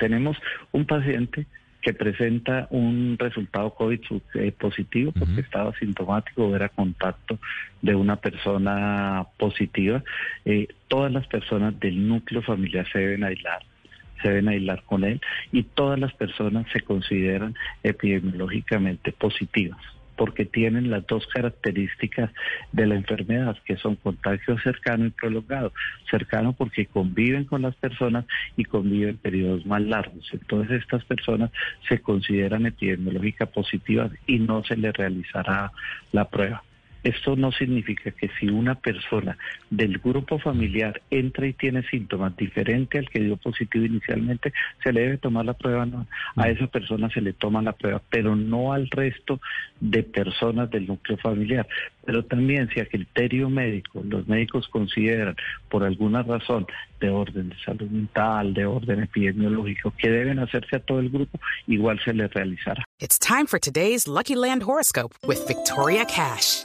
Tenemos un paciente que presenta un resultado COVID eh, positivo porque estaba sintomático o era contacto de una persona positiva. Eh, todas las personas del núcleo familiar se deben aislar se deben aislar con él y todas las personas se consideran epidemiológicamente positivas porque tienen las dos características de la enfermedad, que son contagio cercano y prolongado. Cercano porque conviven con las personas y conviven periodos más largos. Entonces estas personas se consideran epidemiológicamente positivas y no se les realizará la prueba. Esto no significa que si una persona del grupo familiar entra y tiene síntomas diferentes al que dio positivo inicialmente, se le debe tomar la prueba. No. A esa persona se le toma la prueba, pero no al resto de personas del núcleo familiar. Pero también si a criterio médico los médicos consideran por alguna razón de orden de salud mental, de orden epidemiológico, que deben hacerse a todo el grupo, igual se les realizará. It's time for today's Lucky Land horoscope with Victoria Cash.